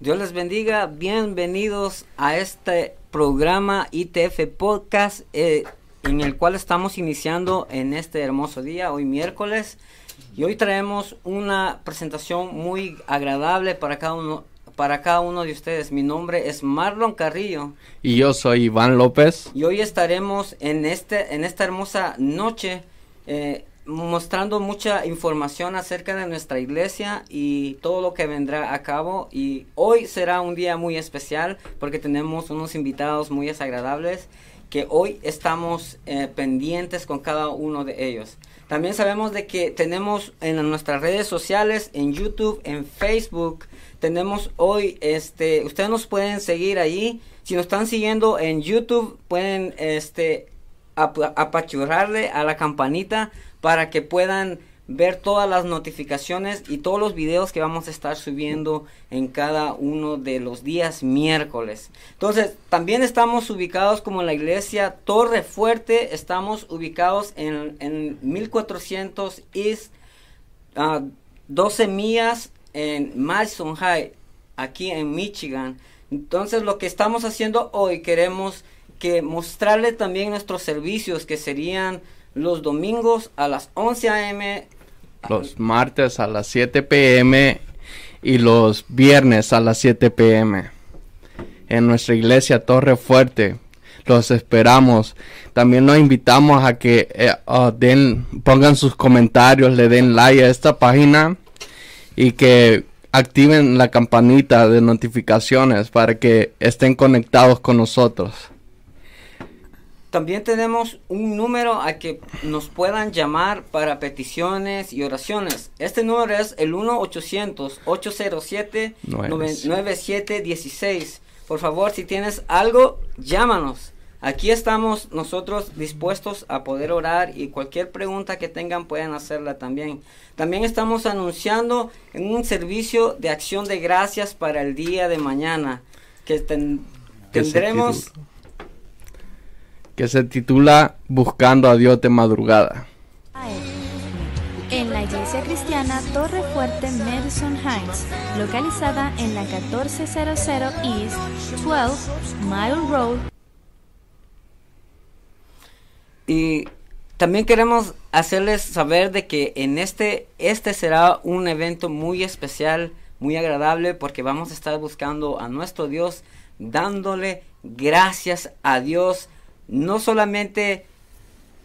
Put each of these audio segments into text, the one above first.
Dios les bendiga, bienvenidos a este programa ITF Podcast eh, en el cual estamos iniciando en este hermoso día, hoy miércoles. Y hoy traemos una presentación muy agradable para cada uno, para cada uno de ustedes. Mi nombre es Marlon Carrillo. Y yo soy Iván López. Y hoy estaremos en, este, en esta hermosa noche eh, mostrando mucha información acerca de nuestra iglesia y todo lo que vendrá a cabo. Y hoy será un día muy especial porque tenemos unos invitados muy desagradables que hoy estamos eh, pendientes con cada uno de ellos. También sabemos de que tenemos en nuestras redes sociales, en YouTube, en Facebook, tenemos hoy, este, ustedes nos pueden seguir allí. Si nos están siguiendo en YouTube, pueden, este, apachurrarle a la campanita para que puedan ver todas las notificaciones y todos los videos que vamos a estar subiendo en cada uno de los días miércoles. Entonces, también estamos ubicados como la iglesia Torre Fuerte, estamos ubicados en, en 1400 East, 12 ah, millas en Madison High, aquí en Michigan. Entonces, lo que estamos haciendo hoy, queremos que mostrarle también nuestros servicios que serían los domingos a las 11 a.m. Los martes a las 7 p.m. y los viernes a las 7 p.m. En nuestra iglesia Torre Fuerte. Los esperamos. También nos invitamos a que eh, uh, den, pongan sus comentarios, le den like a esta página y que activen la campanita de notificaciones para que estén conectados con nosotros. También tenemos un número a que nos puedan llamar para peticiones y oraciones. Este número es el 1-800-807-9716. Por favor, si tienes algo, llámanos. Aquí estamos nosotros dispuestos a poder orar y cualquier pregunta que tengan pueden hacerla también. También estamos anunciando en un servicio de acción de gracias para el día de mañana que tendremos que se titula Buscando a Dios de madrugada. En la iglesia cristiana Torre Fuerte Madison Heights, localizada en la 1400 East 12 Mile Road. Y también queremos hacerles saber de que en este este será un evento muy especial, muy agradable porque vamos a estar buscando a nuestro Dios dándole gracias a Dios no solamente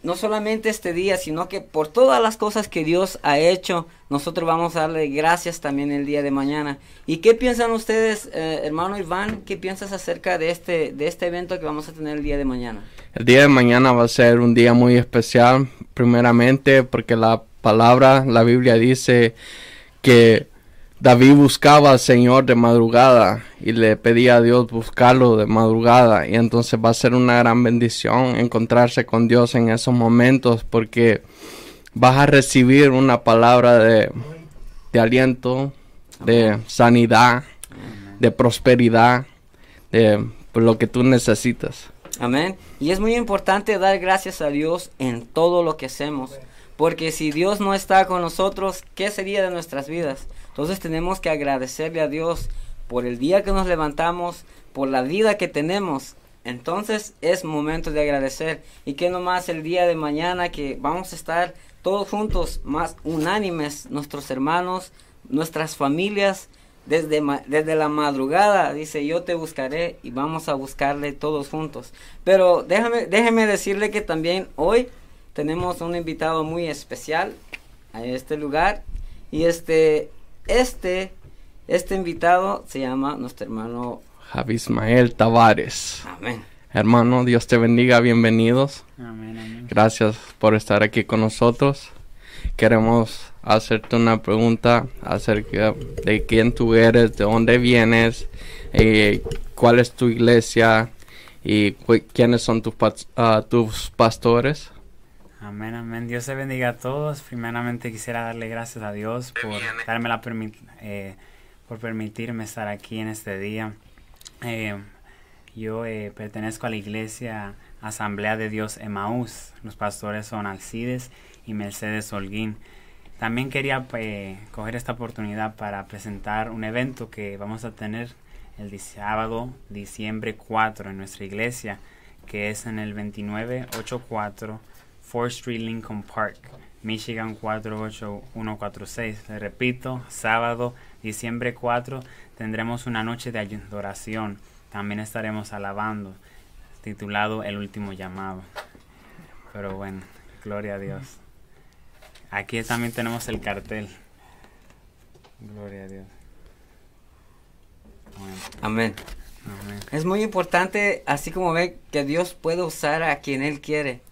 no solamente este día, sino que por todas las cosas que Dios ha hecho, nosotros vamos a darle gracias también el día de mañana. ¿Y qué piensan ustedes, eh, hermano Iván? ¿Qué piensas acerca de este, de este evento que vamos a tener el día de mañana? El día de mañana va a ser un día muy especial, primeramente porque la palabra, la Biblia dice que David buscaba al Señor de madrugada y le pedía a Dios buscarlo de madrugada y entonces va a ser una gran bendición encontrarse con Dios en esos momentos porque vas a recibir una palabra de, aliento, de sanidad, de prosperidad, de lo que tú necesitas. Amén. Y es muy importante dar gracias a Dios en todo lo que hacemos. Porque si Dios no está con nosotros, ¿qué sería de nuestras vidas? Entonces tenemos que agradecerle a Dios por el día que nos levantamos, por la vida que tenemos. Entonces es momento de agradecer. Y que nomás el día de mañana que vamos a estar todos juntos, más unánimes, nuestros hermanos, nuestras familias, desde, desde la madrugada, dice, yo te buscaré y vamos a buscarle todos juntos. Pero déjame, déjeme decirle que también hoy tenemos un invitado muy especial a este lugar y este este este invitado se llama nuestro hermano Javi Ismael Tavares. Amén. Hermano, Dios te bendiga, bienvenidos. Amén, amén. Gracias por estar aquí con nosotros. Queremos hacerte una pregunta acerca de quién tú eres, de dónde vienes, eh, cuál es tu iglesia y quiénes son tus, uh, tus pastores. Amén, amén. Dios te bendiga a todos. Primeramente quisiera darle gracias a Dios por darme la eh, por permitirme estar aquí en este día. Eh, yo eh, pertenezco a la iglesia Asamblea de Dios Emaús. Los pastores son Alcides y Mercedes Holguín. También quería eh, coger esta oportunidad para presentar un evento que vamos a tener el sábado, diciembre 4, en nuestra iglesia, que es en el 2984 4th Street Lincoln Park, Michigan 48146. Le repito, sábado, diciembre 4, tendremos una noche de adoración. También estaremos alabando, titulado El último llamado. Pero bueno, gloria a Dios. Aquí también tenemos el cartel. Gloria a Dios. Amén. Es muy importante, así como ve, que Dios puede usar a quien Él quiere.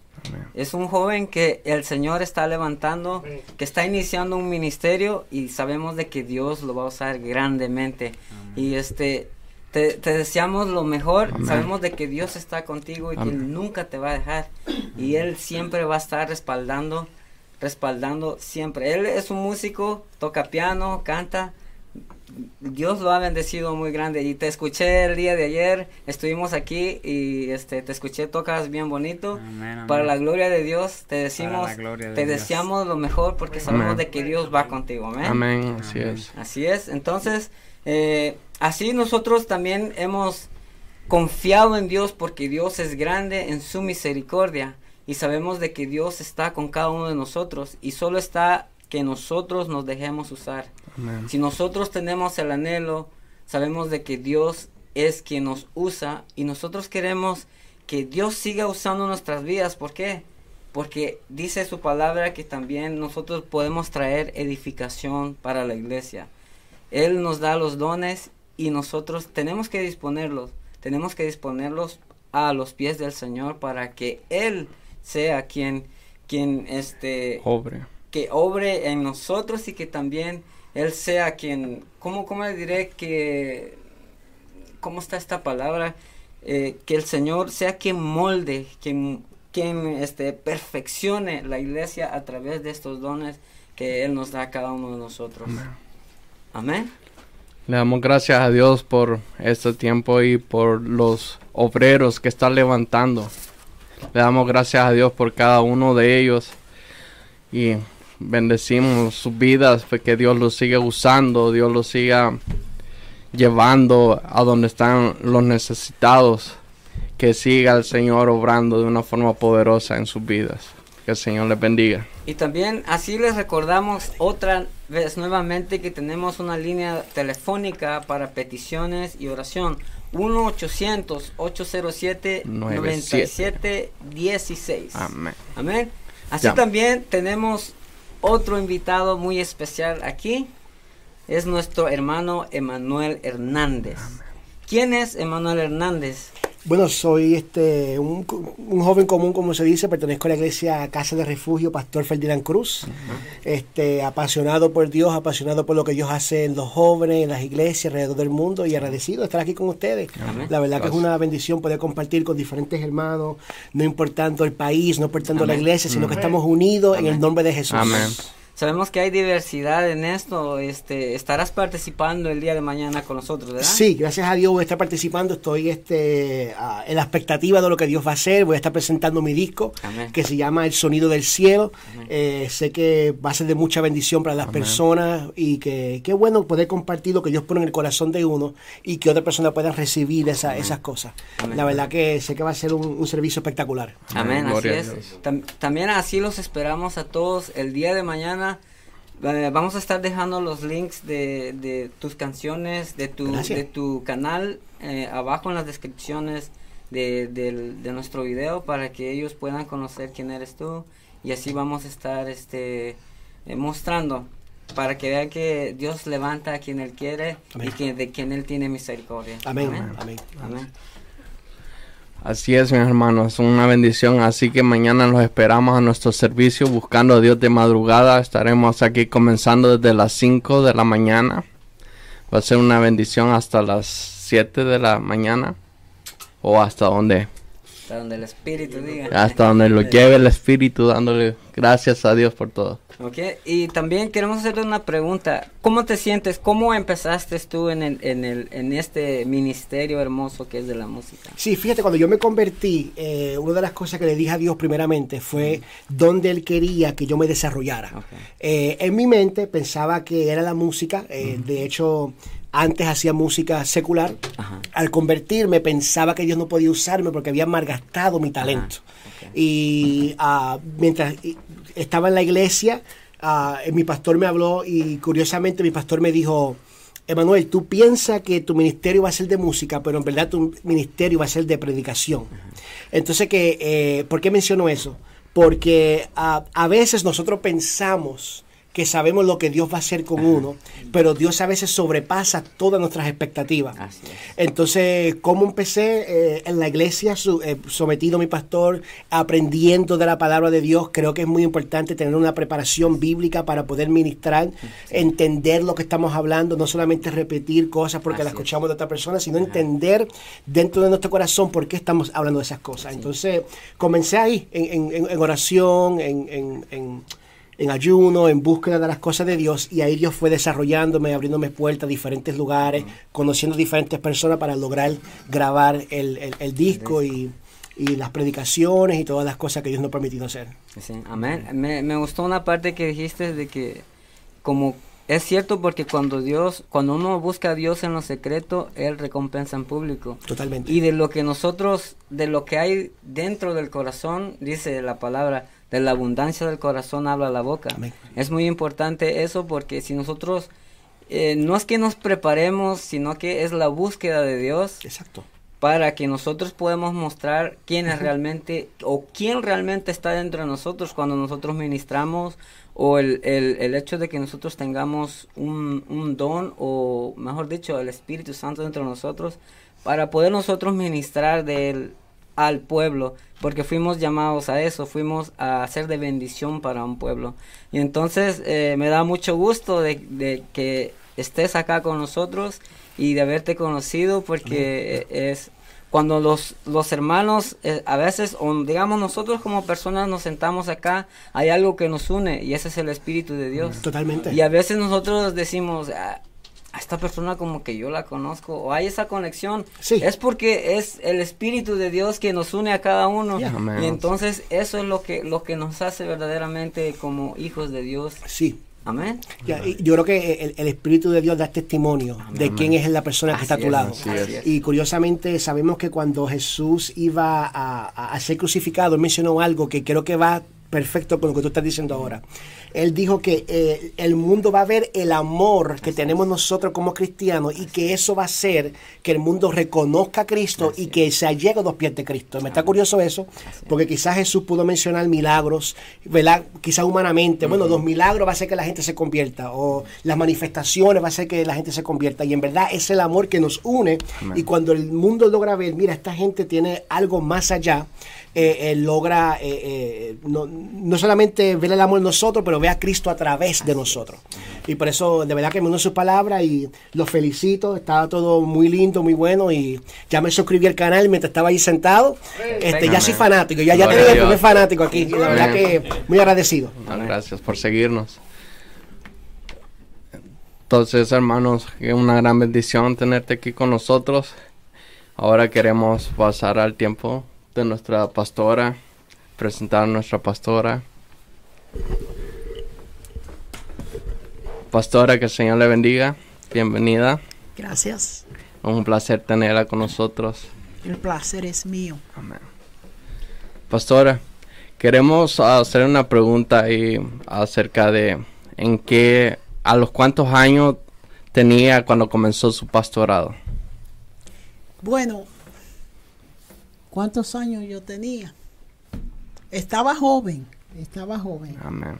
Es un joven que el Señor está levantando, que está iniciando un ministerio y sabemos de que Dios lo va a usar grandemente. Y este, te, deseamos lo mejor, sabemos de que Dios está contigo y que Él nunca te va a dejar. Y Él siempre va a estar respaldando, respaldando siempre. Él es un músico, toca piano, canta, Dios lo ha bendecido muy grande y te escuché el día de ayer, estuvimos aquí y este te escuché tocas bien bonito. Para la gloria de Dios te decimos, te deseamos lo mejor porque sabemos de que Dios va contigo. Amén. Así es. Así es. Entonces, eh, así nosotros también hemos confiado en Dios porque Dios es grande en su misericordia y sabemos de que Dios está con cada uno de nosotros y solo está que nosotros nos dejemos usar. Si nosotros tenemos el anhelo, sabemos de que Dios es quien nos usa y nosotros queremos que Dios siga usando nuestras vidas. ¿Por qué? Porque dice su palabra que también nosotros podemos traer edificación para la iglesia. Él nos da los dones y nosotros tenemos que disponerlos. Tenemos que disponerlos a los pies del Señor para que Él sea quien, quien este, obre que obre en nosotros y que también Él sea quien, ¿cómo, cómo le diré que, cómo está esta palabra? Eh, que el Señor sea quien molde, quien, quien este, perfeccione la iglesia a través de estos dones que Él nos da a cada uno de nosotros. Amén. Le damos gracias a Dios por este tiempo y por los obreros que están levantando. Le damos gracias a Dios por cada uno de ellos. Y bendecimos sus vidas, pues que Dios los siga usando, Dios los siga llevando a donde están los necesitados, que siga el Señor obrando de una forma poderosa en sus vidas. Que el Señor les bendiga. Y también así les recordamos otra vez nuevamente que tenemos una línea telefónica para peticiones y oración. 1-800-807-9716. Amén. Amén. Así también tenemos otro invitado muy especial aquí es nuestro hermano Emanuel Hernández. ¿Quién es Emanuel Hernández? Bueno, soy este un, joven común, como se dice, pertenezco a la iglesia Casa de Refugio Pastor Ferdinand Cruz. este Apasionado por Dios, apasionado por lo que Dios hace en los jóvenes, en las iglesias alrededor del mundo y agradecido de estar aquí con ustedes. La verdad que es una bendición poder compartir con diferentes hermanos, no importando el país, no importando la iglesia, sino que estamos unidos en el nombre de Jesús. Amén. Sabemos que hay diversidad en esto. Este, estarás participando el día de mañana con nosotros, ¿verdad? Sí, gracias a Dios voy a estar participando. Estoy este, en la expectativa de lo que Dios va a hacer. Voy a estar presentando mi disco que se llama El Sonido del Cielo. Eh, sé que va a ser de mucha bendición para las personas y que qué bueno poder compartir lo que Dios pone en el corazón de uno y que otras personas puedan recibir esa, esas cosas. La verdad que sé que va a ser un, servicio espectacular. Amén, así es. también así los esperamos a todos el día de mañana eh, vamos a estar dejando los links de, tus canciones, de tu, de tu canal eh, abajo en las descripciones de, nuestro video para que ellos puedan conocer quién eres tú y así vamos a estar este eh, mostrando para que vean que Dios levanta a quien Él quiere y que de quien Él tiene misericordia. Amén. Amén. Amén. Así es, mis hermanos, una bendición. Así que mañana los esperamos a nuestro servicio buscando a Dios de madrugada. Estaremos aquí comenzando desde las 5 de la mañana. Va a ser una bendición hasta las 7 de la mañana o hasta donde Hasta donde el Espíritu diga. Hasta donde lo lleve el Espíritu, dándole gracias a Dios por todo. Ok, y también queremos hacerle una pregunta. ¿Cómo te sientes? ¿Cómo empezaste tú en, el, en, el, en este ministerio hermoso que es de la música? Sí, fíjate, cuando yo me convertí, eh, una de las cosas que le dije a Dios primeramente fue donde Él quería que yo me desarrollara. Okay. Eh, en mi mente pensaba que era la música, eh, de hecho antes hacía música secular. Ajá. Al convertirme pensaba que Dios no podía usarme porque había malgastado mi talento. Y ah, mientras estaba en la iglesia, ah, mi pastor me habló y curiosamente mi pastor me dijo, Emanuel, tú piensas que tu ministerio va a ser de música, pero en verdad tu ministerio va a ser de predicación. Entonces, que, eh, ¿por qué menciono eso? Porque ah, a veces nosotros pensamos que sabemos lo que Dios va a hacer con uno, pero Dios a veces sobrepasa todas nuestras expectativas. Entonces, ¿cómo empecé eh, en la iglesia, su- eh, sometido a mi pastor, aprendiendo de la palabra de Dios? Creo que es muy importante tener una preparación bíblica para poder ministrar, entender lo que estamos hablando, no solamente repetir cosas porque Así las es. escuchamos de otra persona, sino entender dentro de nuestro corazón por qué estamos hablando de esas cosas. Entonces, comencé ahí, en, en- en oración, en- en- en ayuno, en búsqueda de las cosas de Dios, y ahí Dios fue desarrollándome, abriéndome puertas a diferentes lugares, conociendo diferentes personas para lograr grabar el, el- el disco y, y las predicaciones y todas las cosas que Dios nos ha permitido hacer. Sí, amén. Me, me gustó una parte que dijiste de que como es cierto porque cuando Dios, cuando uno busca a Dios en lo secreto, Él recompensa en público. Totalmente. Y de lo que nosotros, de lo que hay dentro del corazón, dice la palabra, de la abundancia del corazón habla la boca. Amén. Es muy importante eso porque si nosotros, eh, no es que nos preparemos, sino que es la búsqueda de Dios Exacto. para que nosotros podamos mostrar quién es realmente o quién realmente está dentro de nosotros cuando nosotros ministramos o el, el, el hecho de que nosotros tengamos un, un don o mejor dicho el Espíritu Santo dentro de nosotros para poder nosotros ministrar de él al pueblo porque fuimos llamados a eso fuimos a ser de bendición para un pueblo. Y entonces eh, me da mucho gusto de, de que estés acá con nosotros y de haberte conocido porque es cuando los, los hermanos eh, a veces o digamos nosotros como personas nos sentamos acá hay algo que nos une y ese es el espíritu de Dios. Totalmente. y a veces nosotros decimos "Ah, a esta persona como que yo la conozco o hay esa conexión Sí. es porque es el espíritu de Dios que nos une a cada uno Yeah. Amén. y entonces eso es lo que lo que nos hace verdaderamente como hijos de Dios Sí. amén yo creo que el, el Espíritu de Dios da testimonio de quién es la persona que Así está a tu es, lado. es. Y curiosamente sabemos que cuando Jesús iba a, a- a ser crucificado, él mencionó algo que creo que va perfecto con lo que tú estás diciendo ahora. Él dijo que eh, el mundo va a ver el amor que tenemos nosotros como cristianos y que eso va a hacer que el mundo reconozca a Cristo y que se allegue a los pies de Cristo. Me está curioso eso, porque quizás Jesús pudo mencionar milagros, ¿verdad? Quizás humanamente. Bueno, los milagros va a hacer que la gente se convierta o las manifestaciones va a hacer que la gente se convierta. Y en verdad es el amor que nos une y cuando el mundo logra ver, mira, esta gente tiene algo más allá, eh, eh, logra eh, eh, no, no solamente ver el amor en nosotros, pero ve a Cristo a través de nosotros. Y por eso, de verdad que me uno sus palabras y los felicito. Estaba todo muy lindo, muy bueno. Y ya me suscribí al canal mientras estaba ahí sentado. Este, ya soy fanático, ya, ya tengo el primer fanático aquí. Y la verdad que muy agradecido. Gracias por seguirnos. Entonces, hermanos, es una gran bendición tenerte aquí con nosotros. Ahora queremos pasar al tiempo de nuestra pastora, presentar a nuestra pastora. Pastora, que el Señor le bendiga. Bienvenida. Gracias. Un placer tenerla con nosotros. El placer es mío. Amén. Pastora, queremos hacer una pregunta ahí acerca de en qué, a los cuántos años tenía cuando comenzó su pastorado. Bueno, ¿cuántos años yo tenía? Estaba joven, estaba joven, Amén.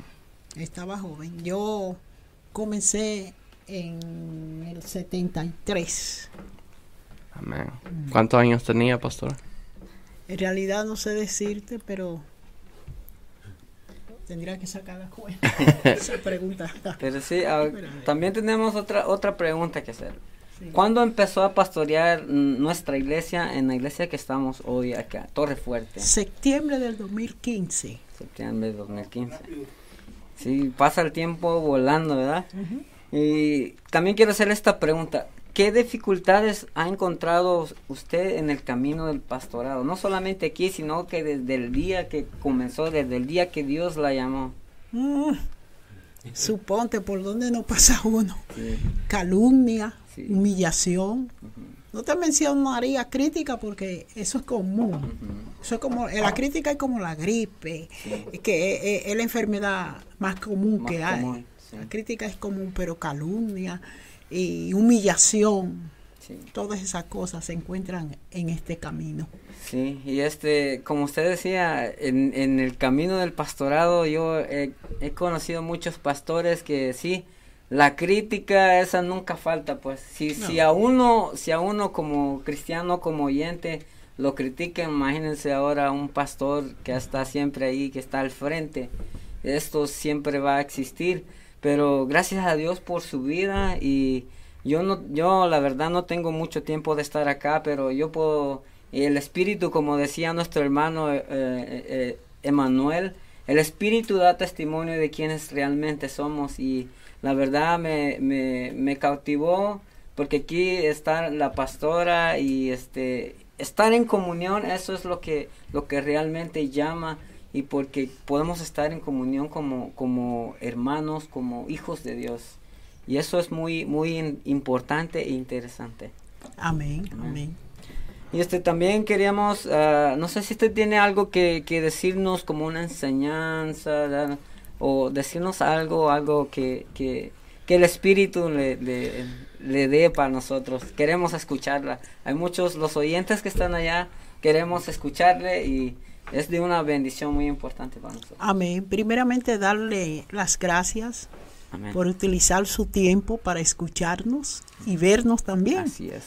estaba joven. Yo comencé en el 73. Amén. ¿Cuántos años tenía, pastora? En realidad no sé decirte, pero tendría que sacar la cuenta. Esa pregunta. pero sí ah, también tenemos otra otra pregunta que hacer ¿Cuándo empezó a pastorear nuestra iglesia en la iglesia que estamos hoy acá, Torre Fuerte? Septiembre del 2015. Septiembre de 2015. Sí, pasa el tiempo volando, ¿verdad? Y también quiero hacer esta pregunta. ¿Qué dificultades ha encontrado usted en el camino del pastorado? No solamente aquí, sino que desde el día que comenzó, desde el día que Dios la llamó. Mm, suponte por dónde no pasa uno. Calumnia, Sí. humillación. No te mencionaría crítica porque eso es común. Eso es como, eh, la crítica es como la gripe, es que es, es- es la enfermedad más común Más que hay. común, sí. La crítica es común, pero calumnia y humillación, Sí. todas esas cosas se encuentran en este camino. Sí, y este, como usted decía, en, en el camino del pastorado yo he, he conocido muchos pastores que sí, la crítica esa nunca falta, pues. Si, si a uno, si a uno como cristiano, como oyente, lo critican, imagínense ahora un pastor que está siempre ahí, que está al frente, esto siempre va a existir, pero gracias a Dios por su vida y yo no, yo la verdad no tengo mucho tiempo de estar acá, pero yo puedo, el espíritu, como decía nuestro hermano eh, eh, eh, Emanuel, el espíritu da testimonio de quienes realmente somos y la verdad me, me, me cautivó porque aquí está la pastora y este estar en comunión eso es lo que lo que realmente llama y porque podemos estar en comunión como como hermanos como hijos de Dios y eso es muy muy importante e interesante Amén, amén. y este también queríamos, ah, no sé si usted tiene algo que, que decirnos como una enseñanza ¿verdad? O decirnos algo, algo que, que, que el Espíritu le, le, le dé para nosotros. Queremos escucharla. Hay muchos, los oyentes que están allá, queremos escucharle y es de una bendición muy importante para nosotros. Amén. Primeramente darle las gracias Amén. por utilizar su tiempo para escucharnos y vernos también. Así es.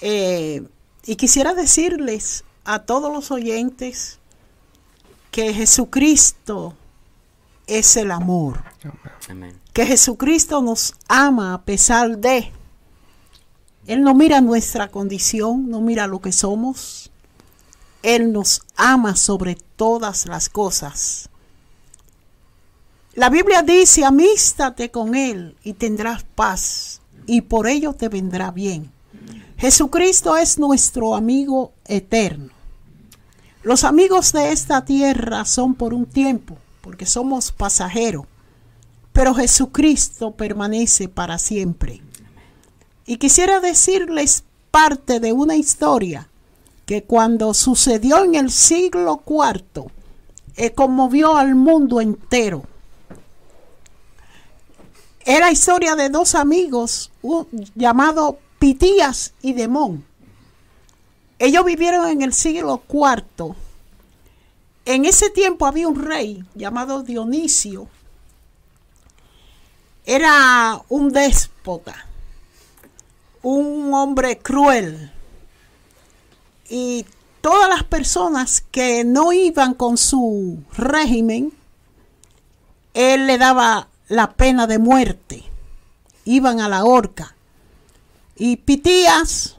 Eh, y quisiera decirles a todos los oyentes que Jesucristo es el amor, Amén. que Jesucristo nos ama a pesar de. Él no mira nuestra condición, no mira lo que somos. Él nos ama sobre todas las cosas. La Biblia dice, amístate con Él y tendrás paz, y por ello te vendrá bien. Jesucristo es nuestro amigo eterno. Los amigos de esta tierra son por un tiempo, porque somos pasajeros, pero Jesucristo permanece para siempre. Y quisiera decirles parte de una historia que cuando sucedió en el siglo IV, eh, conmovió al mundo entero. Era historia de dos amigos llamados Pitías y Demón. Ellos vivieron en el siglo IV. En ese tiempo había un rey llamado Dionisio. Era un déspota, un hombre cruel. Y todas las personas que no iban con su régimen, él le daba la pena de muerte. Iban a la horca. Y Pitías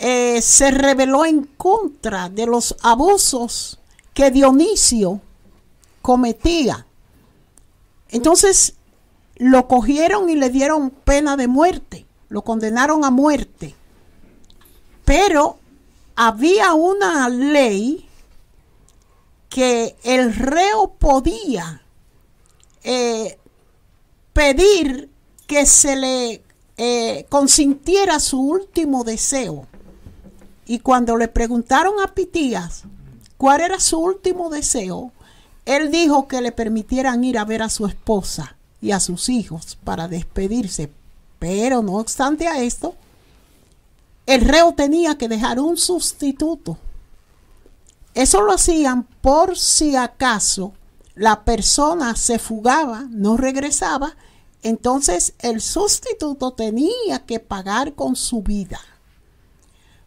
eh, se rebeló en contra de los abusos que Dionisio cometía. Entonces lo cogieron y le dieron pena de muerte, lo condenaron a muerte. Pero había una ley que el reo podía eh, pedir que se le eh, consintiera su último deseo. Y cuando le preguntaron a Pitías cuál era su último deseo, él dijo que le permitieran ir a ver a su esposa y a sus hijos para despedirse. Pero no obstante a esto, el reo tenía que dejar un sustituto. Eso lo hacían por si acaso la persona se fugaba, no regresaba, entonces el sustituto tenía que pagar con su vida.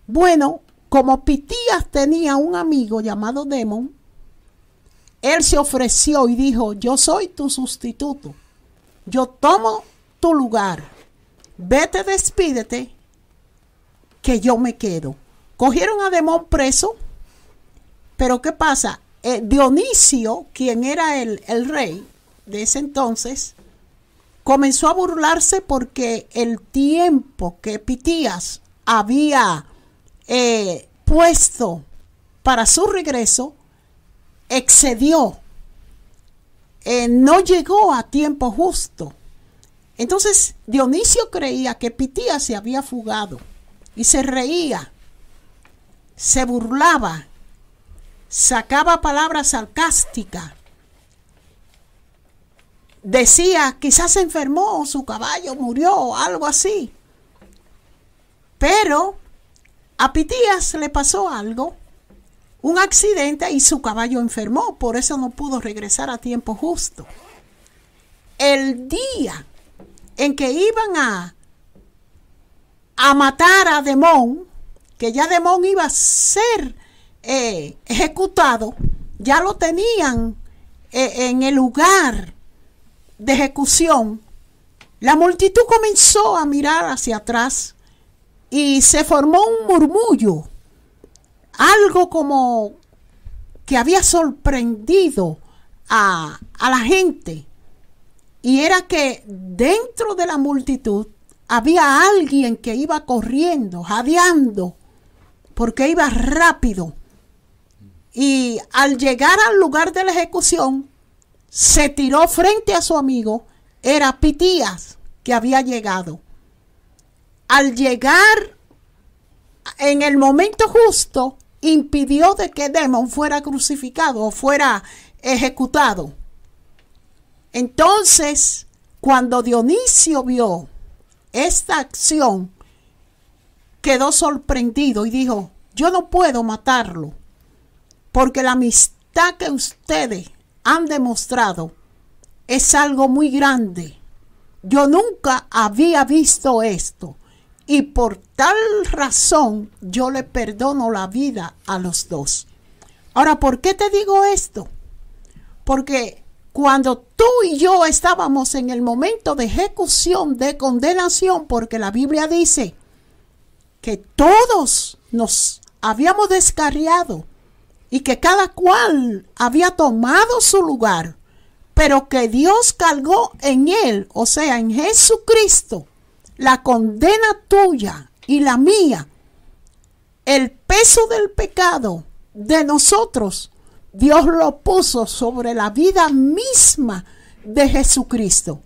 Bueno, como Pitías tenía un amigo llamado Demon, él se ofreció y dijo, yo soy tu sustituto, yo tomo tu lugar, vete, despídete, que yo me quedo. Cogieron a Demón preso, pero ¿qué pasa? Eh, Dionisio, quien era el, el rey de ese entonces, comenzó a burlarse porque el tiempo que Pitías había eh, puesto para su regreso excedió, eh, no llegó a tiempo justo. Entonces Dionisio creía que Pitías se había fugado y se reía, se burlaba, sacaba palabras sarcásticas decía, quizás se enfermó, su caballo murió, algo así. Pero a Pitías le pasó algo, un accidente y su caballo enfermó, por eso no pudo regresar a tiempo justo. El día en que iban a, a matar a Demón, que ya Demón iba a ser eh, ejecutado, ya lo tenían eh, en el lugar de ejecución, la multitud comenzó a mirar hacia atrás y se formó un murmullo, algo como que había sorprendido a, a la gente. Y era que dentro de la multitud había alguien que iba corriendo, jadeando, porque iba rápido. Y al llegar al lugar de la ejecución, se tiró frente a su amigo, era Pitías que había llegado. Al llegar en el momento justo, impidió de que Demon fuera crucificado o fuera ejecutado. Entonces, cuando Dionisio vio esta acción, quedó sorprendido y dijo, yo no puedo matarlo, porque la amistad que ustedes han demostrado es algo muy grande. Yo nunca había visto esto y por tal razón yo le perdono la vida a los dos. Ahora, ¿por qué te digo esto? Porque cuando tú y yo estábamos en el momento de ejecución, de condenación, porque la Biblia dice que todos nos habíamos descarriado, y que cada cual había tomado su lugar, pero que Dios cargó en él, o sea, en Jesucristo, la condena tuya y la mía, el peso del pecado de nosotros, Dios lo puso sobre la vida misma de Jesucristo.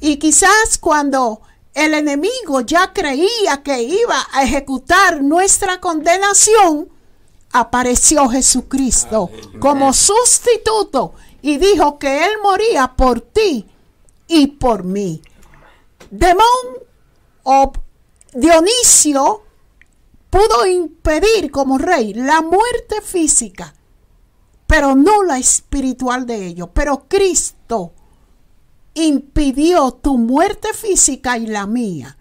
Y quizás cuando el enemigo ya creía que iba a ejecutar nuestra condenación, apareció Jesucristo como sustituto y dijo que Él moría por ti y por mí. Demón o Dionisio pudo impedir como rey la muerte física, pero no la espiritual de ellos. Pero Cristo impidió tu muerte física y la mía,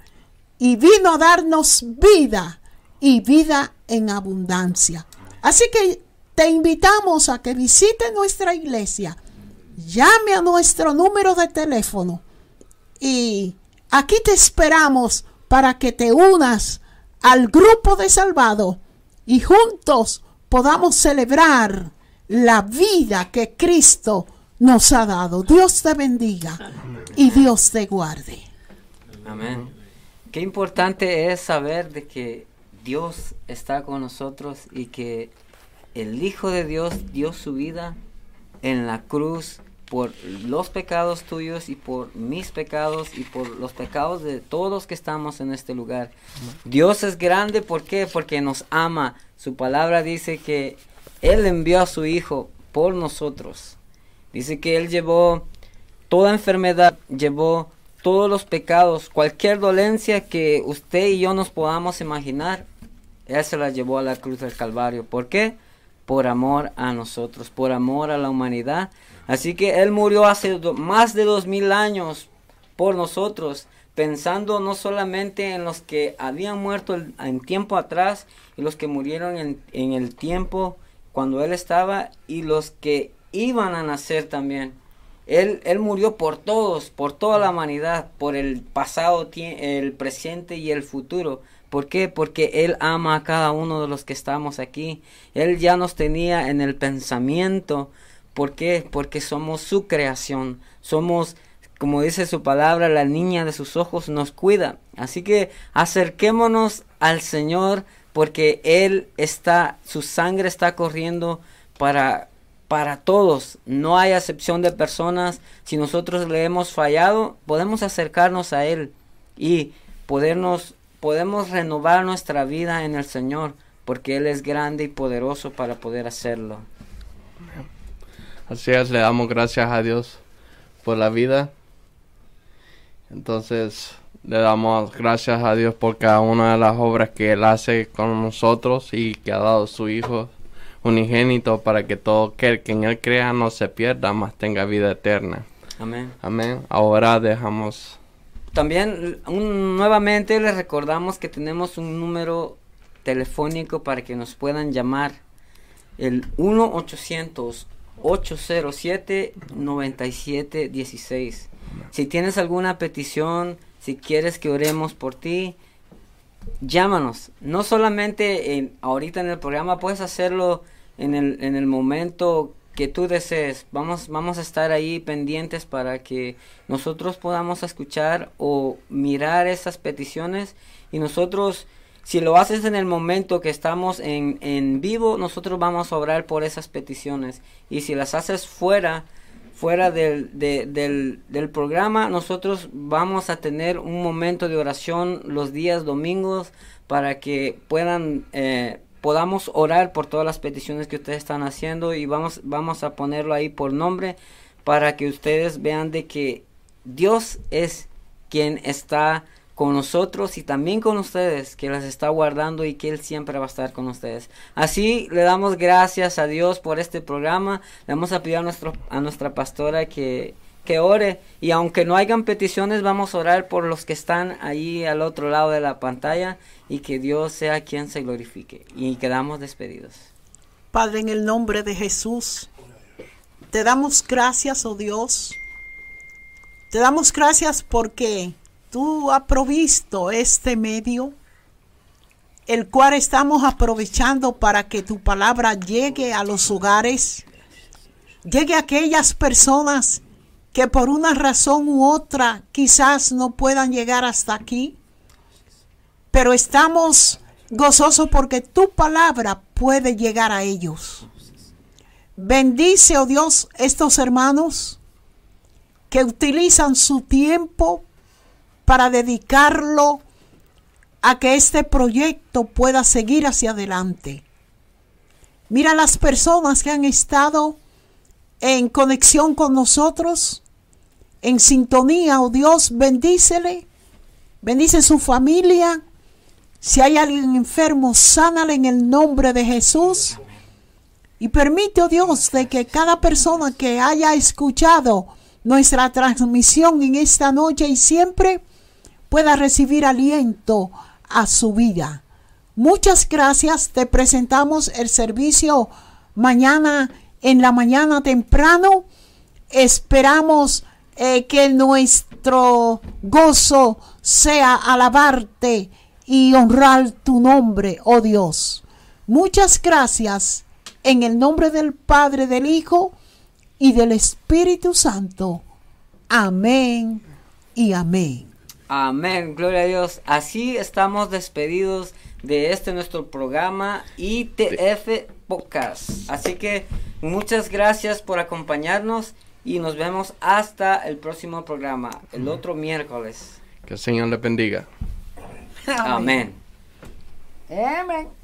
y vino a darnos vida y vida en abundancia. Así que te invitamos a que visite nuestra iglesia, llame a nuestro número de teléfono y aquí te esperamos para que te unas al grupo de salvados y juntos podamos celebrar la vida que Cristo nos ha dado. Dios te bendiga y Dios te guarde. Amén. Qué importante es saber de que Dios está con nosotros y que el Hijo de Dios dio su vida en la cruz por los pecados tuyos y por mis pecados y por los pecados de todos que estamos en este lugar. Dios es grande, ¿por qué? Porque nos ama. Su palabra dice que Él envió a su Hijo por nosotros. Dice que Él llevó toda enfermedad, llevó todos los pecados, cualquier dolencia que usted y yo nos podamos imaginar, él se la llevó a la cruz del Calvario. ¿Por qué? Por amor a nosotros, por amor a la humanidad. Así que Él murió hace más de dos mil años por nosotros, pensando no solamente en los que habían muerto en tiempo atrás y los que murieron en, en el tiempo cuando Él estaba y los que iban a nacer también. él, él murió por todos, por toda la humanidad, por el pasado, el presente y el futuro. ¿Por qué? Porque Él ama a cada uno de los que estamos aquí. Él ya nos tenía en el pensamiento. ¿Por qué? Porque somos su creación. Somos, como dice su palabra, la niña de sus ojos nos cuida. Así que acerquémonos al Señor porque Él está, su sangre está corriendo para para todos, no hay excepción de personas. Si nosotros le hemos fallado, podemos acercarnos a Él y podernos, podemos renovar nuestra vida en el Señor, porque Él es grande y poderoso para poder hacerlo. Así es, le damos gracias a Dios por la vida. Entonces, le damos gracias a Dios por cada una de las obras que Él hace con nosotros y que ha dado su Hijo unigénito para que todo aquel que en él crea no se pierda, mas tenga vida eterna. Amén. Amén. Ahora dejamos. También nuevamente les recordamos que tenemos un número telefónico para que nos puedan llamar. El 1-800-807-9716. Si tienes alguna petición, si quieres que oremos por ti, llámanos. No solamente en, ahorita en el programa, puedes hacerlo en el, en el momento que tú desees. Vamos, vamos a estar ahí pendientes para que nosotros podamos escuchar o mirar esas peticiones y nosotros, si lo haces en el momento que estamos en, en vivo, nosotros vamos a orar por esas peticiones. Y si las haces fuera, fuera del, del, del, programa, nosotros vamos a tener un momento de oración los días domingos para que puedan eh, podamos orar por todas las peticiones que ustedes están haciendo y vamos, vamos a ponerlo ahí por nombre para que ustedes vean de que Dios es quien está con nosotros y también con ustedes, que las está guardando y que Él siempre va a estar con ustedes. Así le damos gracias a Dios por este programa. Le vamos a pedir a, nuestro, a nuestra pastora que que ore y aunque no hayan peticiones vamos a orar por los que están ahí al otro lado de la pantalla y que Dios sea quien se glorifique y quedamos despedidos. Padre, en el nombre de Jesús, te damos gracias, oh Dios. Te damos gracias porque tú has provisto este medio, el cual estamos aprovechando para que tu palabra llegue a los hogares, llegue a aquellas personas que por una razón u otra quizás no puedan llegar hasta aquí, pero estamos gozosos porque tu palabra puede llegar a ellos. Bendice, oh Dios, estos hermanos que utilizan su tiempo para dedicarlo a que este proyecto pueda seguir hacia adelante. Mira las personas que han estado en conexión con nosotros en sintonía, oh Dios, bendícele, bendice su familia. Si hay alguien enfermo, sánale en el nombre de Jesús. Y permite, oh Dios, de que cada persona que haya escuchado nuestra transmisión en esta noche y siempre pueda recibir aliento a su vida. Muchas gracias. Te presentamos el servicio mañana en la mañana temprano. Esperamos eh, que nuestro gozo sea alabarte y honrar tu nombre, oh Dios. Muchas gracias en el nombre del Padre, del Hijo y del Espíritu Santo. Amén y amén. Amén, gloria a Dios. Así estamos despedidos de este nuestro programa ITF Podcast. Así que muchas gracias por acompañarnos y nos vemos hasta el próximo programa, el otro miércoles. Que el Señor le bendiga. Amén. Amén.